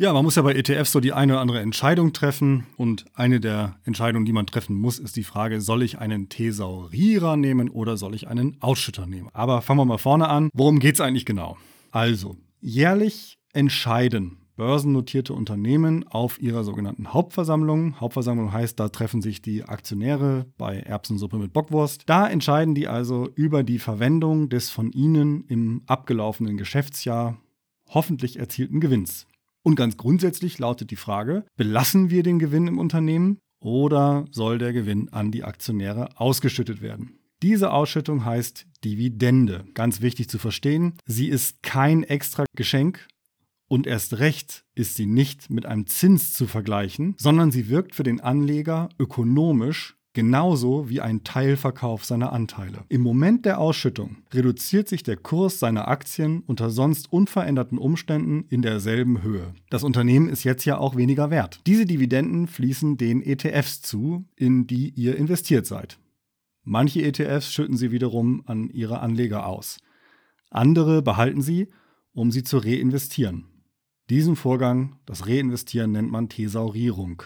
Ja, man muss ja bei ETFs so die eine oder andere Entscheidung treffen. Und eine der Entscheidungen, die man treffen muss, ist die Frage, soll ich einen Thesaurierer nehmen oder soll ich einen Ausschütter nehmen? Aber fangen wir mal vorne an. Worum geht es eigentlich genau? Also, jährlich entscheiden börsennotierte Unternehmen auf ihrer sogenannten Hauptversammlung. Hauptversammlung heißt, da treffen sich die Aktionäre bei Erbsensuppe mit Bockwurst. Da entscheiden die also über die Verwendung des von ihnen im abgelaufenen Geschäftsjahr hoffentlich erzielten Gewinns. Und ganz grundsätzlich lautet die Frage, belassen wir den Gewinn im Unternehmen oder soll der Gewinn an die Aktionäre ausgeschüttet werden? Diese Ausschüttung heißt Dividende. Ganz wichtig zu verstehen, sie ist kein extra Geschenk und erst recht ist sie nicht mit einem Zins zu vergleichen, sondern sie wirkt für den Anleger ökonomisch genauso wie ein Teilverkauf seiner Anteile. Im Moment der Ausschüttung reduziert sich der Kurs seiner Aktien unter sonst unveränderten Umständen in derselben Höhe. Das Unternehmen ist jetzt ja auch weniger wert. Diese Dividenden fließen den ETFs zu, in die ihr investiert seid. Manche ETFs schütten sie wiederum an ihre Anleger aus. Andere behalten sie, um sie zu reinvestieren. Diesen Vorgang, das Reinvestieren, nennt man Thesaurierung.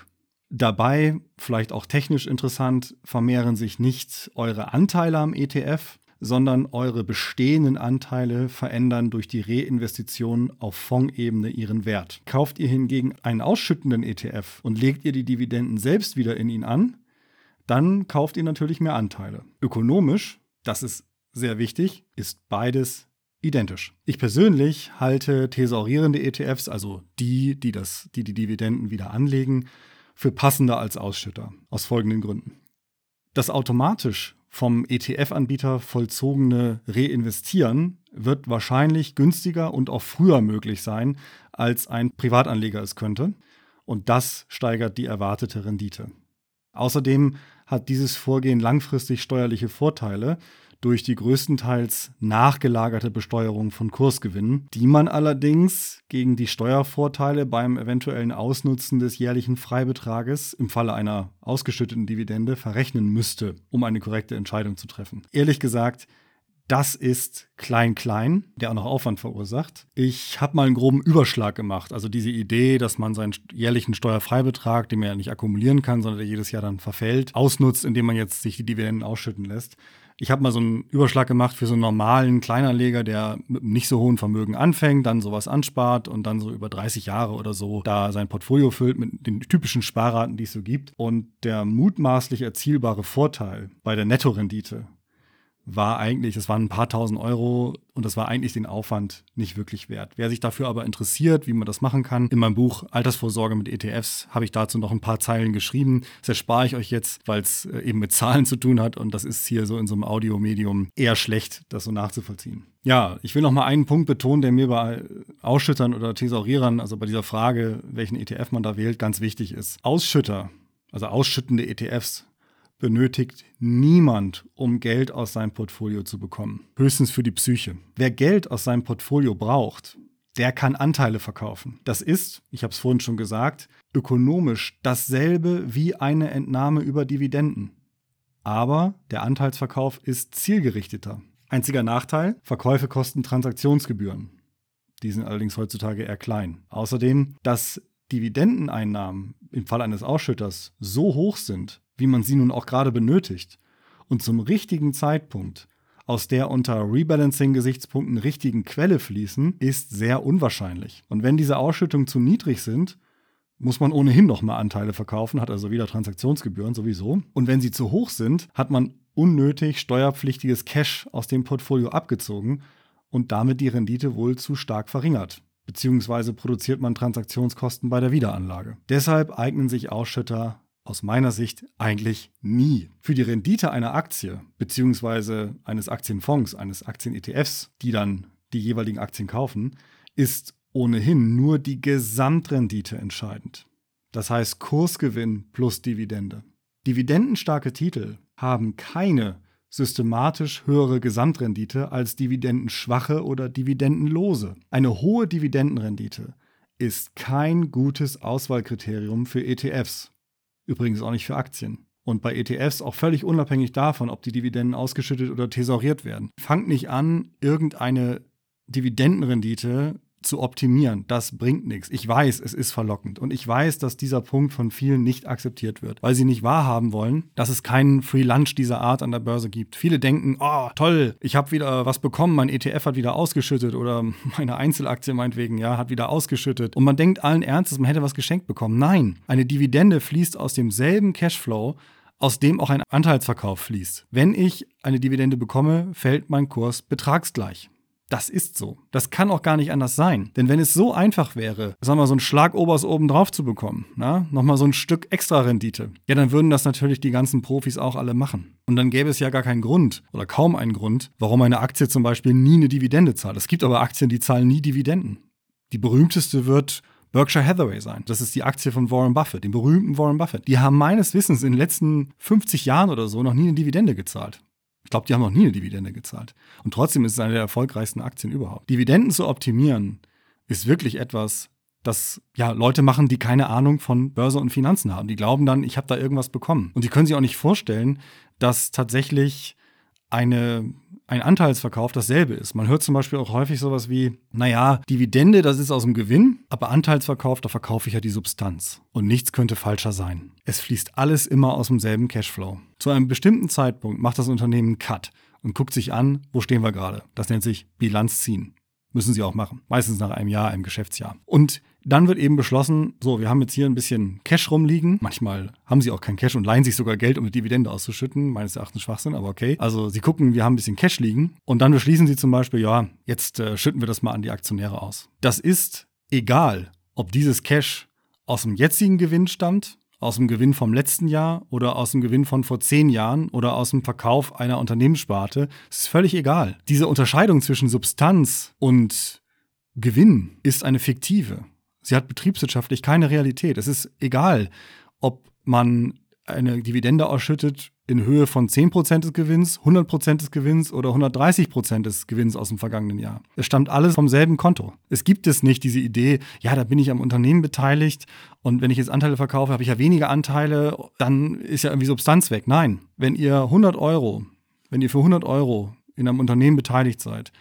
Dabei, vielleicht auch technisch interessant, vermehren sich nicht eure Anteile am ETF, sondern eure bestehenden Anteile verändern durch die Reinvestition auf Fondsebene ihren Wert. Kauft ihr hingegen einen ausschüttenden ETF und legt ihr die Dividenden selbst wieder in ihn an, dann kauft ihr natürlich mehr Anteile. Ökonomisch, das ist sehr wichtig, ist beides identisch. Ich persönlich halte thesaurierende ETFs, also die, die, das, die die Dividenden wieder anlegen, für passender als Ausschütter. Aus folgenden Gründen. Das automatisch vom ETF-Anbieter vollzogene Reinvestieren wird wahrscheinlich günstiger und auch früher möglich sein, als ein Privatanleger es könnte. Und das steigert die erwartete Rendite. Außerdem hat dieses Vorgehen langfristig steuerliche Vorteile, durch die größtenteils nachgelagerte Besteuerung von Kursgewinnen, die man allerdings gegen die Steuervorteile beim eventuellen Ausnutzen des jährlichen Freibetrages im Falle einer ausgeschütteten Dividende verrechnen müsste, um eine korrekte Entscheidung zu treffen. Ehrlich gesagt, das ist klein-klein, der auch noch Aufwand verursacht. Ich habe mal einen groben Überschlag gemacht. Also diese Idee, dass man seinen jährlichen Steuerfreibetrag, den man ja nicht akkumulieren kann, sondern der jedes Jahr dann verfällt, ausnutzt, indem man jetzt sich die Dividenden ausschütten lässt. Ich habe mal so einen Überschlag gemacht für so einen normalen Kleinanleger, der mit einem nicht so hohen Vermögen anfängt, dann sowas anspart und dann so über 30 Jahre oder so da sein Portfolio füllt mit den typischen Sparraten, die es so gibt. Und der mutmaßlich erzielbare Vorteil bei der Nettorendite war eigentlich, es waren ein paar tausend Euro und das war eigentlich den Aufwand nicht wirklich wert. Wer sich dafür aber interessiert, wie man das machen kann, in meinem Buch Altersvorsorge mit ETFs habe ich dazu noch ein paar Zeilen geschrieben. Das erspare ich euch jetzt, weil es äh, eben mit Zahlen zu tun hat und das ist hier so in so einem Audiomedium eher schlecht, das so nachzuvollziehen. Ja, ich will noch mal einen Punkt betonen, der mir bei Ausschüttern oder Thesaurierern, also bei dieser Frage, welchen ETF man da wählt, ganz wichtig ist. Ausschütter, also ausschüttende ETFs, benötigt niemand, um Geld aus seinem Portfolio zu bekommen. Höchstens für die Psyche. Wer Geld aus seinem Portfolio braucht, der kann Anteile verkaufen. Das ist, ich habe es vorhin schon gesagt, ökonomisch dasselbe wie eine Entnahme über Dividenden. Aber der Anteilsverkauf ist zielgerichteter. Einziger Nachteil, Verkäufe kosten Transaktionsgebühren. Die sind allerdings heutzutage eher klein. Außerdem, dass Dividendeneinnahmen im Fall eines Ausschütters so hoch sind, wie man sie nun auch gerade benötigt, und zum richtigen Zeitpunkt aus der unter Rebalancing-Gesichtspunkten richtigen Quelle fließen, ist sehr unwahrscheinlich. Und wenn diese Ausschüttungen zu niedrig sind, muss man ohnehin noch mal Anteile verkaufen, hat also wieder Transaktionsgebühren sowieso. Und wenn sie zu hoch sind, hat man unnötig steuerpflichtiges Cash aus dem Portfolio abgezogen und damit die Rendite wohl zu stark verringert. Beziehungsweise produziert man Transaktionskosten bei der Wiederanlage. Deshalb eignen sich Ausschütter aus meiner Sicht eigentlich nie. Für die Rendite einer Aktie bzw. eines Aktienfonds, eines Aktien-ETFs, die dann die jeweiligen Aktien kaufen, ist ohnehin nur die Gesamtrendite entscheidend. Das heißt Kursgewinn plus Dividende. Dividendenstarke Titel haben keine systematisch höhere Gesamtrendite als dividendenschwache oder dividendenlose. Eine hohe Dividendenrendite ist kein gutes Auswahlkriterium für ETFs. Übrigens auch nicht für Aktien. Und bei ETFs auch völlig unabhängig davon, ob die Dividenden ausgeschüttet oder thesauriert werden. Fangt nicht an, irgendeine Dividendenrendite zu optimieren, das bringt nichts. Ich weiß, es ist verlockend und ich weiß, dass dieser Punkt von vielen nicht akzeptiert wird, weil sie nicht wahrhaben wollen, dass es keinen Free Lunch dieser Art an der Börse gibt. Viele denken, oh, toll, ich habe wieder was bekommen, mein ETF hat wieder ausgeschüttet oder meine Einzelaktie meinetwegen, ja, hat wieder ausgeschüttet. Und man denkt allen Ernstes, man hätte was geschenkt bekommen. Nein, eine Dividende fließt aus demselben Cashflow, aus dem auch ein Anteilsverkauf fließt. Wenn ich eine Dividende bekomme, fällt mein Kurs betragsgleich. Das ist so. Das kann auch gar nicht anders sein. Denn wenn es so einfach wäre, sagen wir, so einen Schlagobers oben drauf zu bekommen, na, nochmal so ein Stück extra Rendite, ja, dann würden das natürlich die ganzen Profis auch alle machen. Und dann gäbe es ja gar keinen Grund oder kaum einen Grund, warum eine Aktie zum Beispiel nie eine Dividende zahlt. Es gibt aber Aktien, die zahlen nie Dividenden. Die berühmteste wird Berkshire Hathaway sein. Das ist die Aktie von Warren Buffett, dem berühmten Warren Buffett. Die haben meines Wissens in den letzten 50 Jahren oder so noch nie eine Dividende gezahlt. Ich glaube, die haben noch nie eine Dividende gezahlt. Und trotzdem ist es eine der erfolgreichsten Aktien überhaupt. Dividenden zu optimieren ist wirklich etwas, das ja Leute machen, die keine Ahnung von Börse und Finanzen haben. Die glauben dann, ich habe da irgendwas bekommen. Und die können sich auch nicht vorstellen, dass tatsächlich eine, ein Anteilsverkauf dasselbe ist. Man hört zum Beispiel auch häufig sowas wie, naja, Dividende, das ist aus dem Gewinn, aber Anteilsverkauf, da verkaufe ich ja die Substanz. Und nichts könnte falscher sein. Es fließt alles immer aus demselben Cashflow. Zu einem bestimmten Zeitpunkt macht das Unternehmen einen Cut und guckt sich an, wo stehen wir gerade. Das nennt sich Bilanz ziehen. Müssen sie auch machen. Meistens nach einem Jahr, einem Geschäftsjahr. Und dann wird eben beschlossen, so, wir haben jetzt hier ein bisschen Cash rumliegen. Manchmal haben sie auch kein Cash und leihen sich sogar Geld, um eine Dividende auszuschütten. Meines Erachtens Schwachsinn, aber okay. Also sie gucken, wir haben ein bisschen Cash liegen und dann beschließen sie zum Beispiel, ja, jetzt äh, schütten wir das mal an die Aktionäre aus. Das ist egal, ob dieses Cash aus dem jetzigen Gewinn stammt aus dem Gewinn vom letzten Jahr oder aus dem Gewinn von vor zehn Jahren oder aus dem Verkauf einer Unternehmenssparte. Es ist völlig egal. Diese Unterscheidung zwischen Substanz und Gewinn ist eine fiktive. Sie hat betriebswirtschaftlich keine Realität. Es ist egal, ob man eine Dividende ausschüttet in Höhe von 10% des Gewinns, 100% des Gewinns oder 130% des Gewinns aus dem vergangenen Jahr. Es stammt alles vom selben Konto. Es gibt es nicht diese Idee, ja, da bin ich am Unternehmen beteiligt und wenn ich jetzt Anteile verkaufe, habe ich ja weniger Anteile, dann ist ja irgendwie Substanz weg. Nein, wenn ihr 100 Euro, wenn ihr für 100 Euro in einem Unternehmen beteiligt seid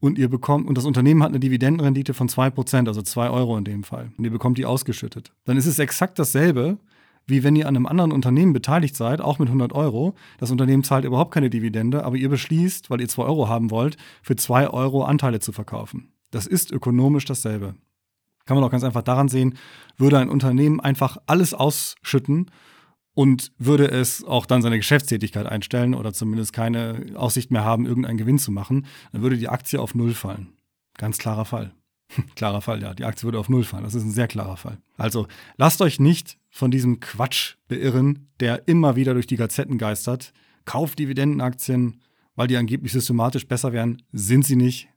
und ihr bekommt, und das Unternehmen hat eine Dividendenrendite von 2%, also 2 Euro in dem Fall, und ihr bekommt die ausgeschüttet, dann ist es exakt dasselbe, wie wenn ihr an einem anderen Unternehmen beteiligt seid, auch mit 100 Euro. Das Unternehmen zahlt überhaupt keine Dividende, aber ihr beschließt, weil ihr 2 Euro haben wollt, für 2 Euro Anteile zu verkaufen. Das ist ökonomisch dasselbe. Kann man auch ganz einfach daran sehen, würde ein Unternehmen einfach alles ausschütten und würde es auch dann seine Geschäftstätigkeit einstellen oder zumindest keine Aussicht mehr haben, irgendeinen Gewinn zu machen, dann würde die Aktie auf Null fallen. Ganz klarer Fall. klarer Fall, ja. Die Aktie würde auf Null fallen. Das ist ein sehr klarer Fall. Also lasst euch nicht von diesem Quatsch beirren, der immer wieder durch die Gazetten geistert. Kauft Dividendenaktien, weil die angeblich systematisch besser wären. Sind sie nicht.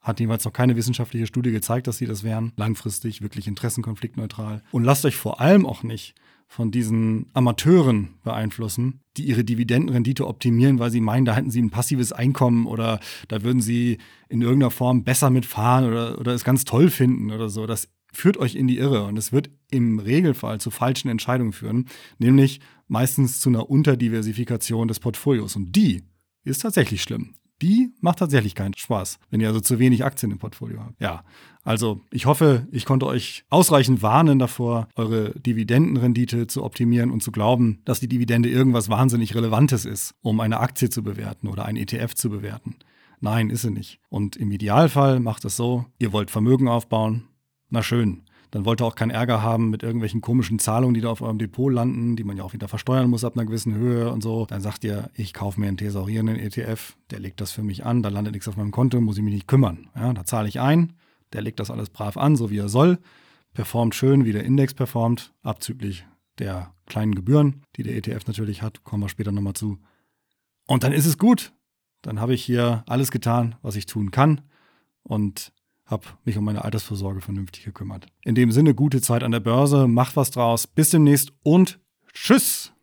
Hat jeweils noch keine wissenschaftliche Studie gezeigt, dass sie das wären. Langfristig, wirklich interessenkonfliktneutral. Und lasst euch vor allem auch nicht von diesen Amateuren beeinflussen, die ihre Dividendenrendite optimieren, weil sie meinen, da hätten sie ein passives Einkommen oder da würden sie in irgendeiner Form besser mitfahren oder, oder es ganz toll finden oder so. Das führt euch in die Irre und es wird im Regelfall zu falschen Entscheidungen führen, nämlich meistens zu einer Unterdiversifikation des Portfolios. Und die ist tatsächlich schlimm die macht tatsächlich keinen Spaß, wenn ihr also zu wenig Aktien im Portfolio habt. Ja, also ich hoffe, ich konnte euch ausreichend warnen davor, eure Dividendenrendite zu optimieren und zu glauben, dass die Dividende irgendwas wahnsinnig Relevantes ist, um eine Aktie zu bewerten oder ein ETF zu bewerten. Nein, ist sie nicht. Und im Idealfall macht es so, ihr wollt Vermögen aufbauen. Na schön, dann wollt ihr auch keinen Ärger haben mit irgendwelchen komischen Zahlungen, die da auf eurem Depot landen, die man ja auch wieder versteuern muss ab einer gewissen Höhe und so. Dann sagt ihr, ich kaufe mir einen thesaurierenden ETF, der legt das für mich an, da landet nichts auf meinem Konto, muss ich mich nicht kümmern. Ja, da zahle ich ein, der legt das alles brav an, so wie er soll, performt schön, wie der Index performt, abzüglich der kleinen Gebühren, die der ETF natürlich hat, kommen wir später nochmal zu. Und dann ist es gut. Dann habe ich hier alles getan, was ich tun kann. Und habe mich um meine Altersvorsorge vernünftig gekümmert. In dem Sinne, gute Zeit an der Börse, macht was draus. Bis demnächst und tschüss!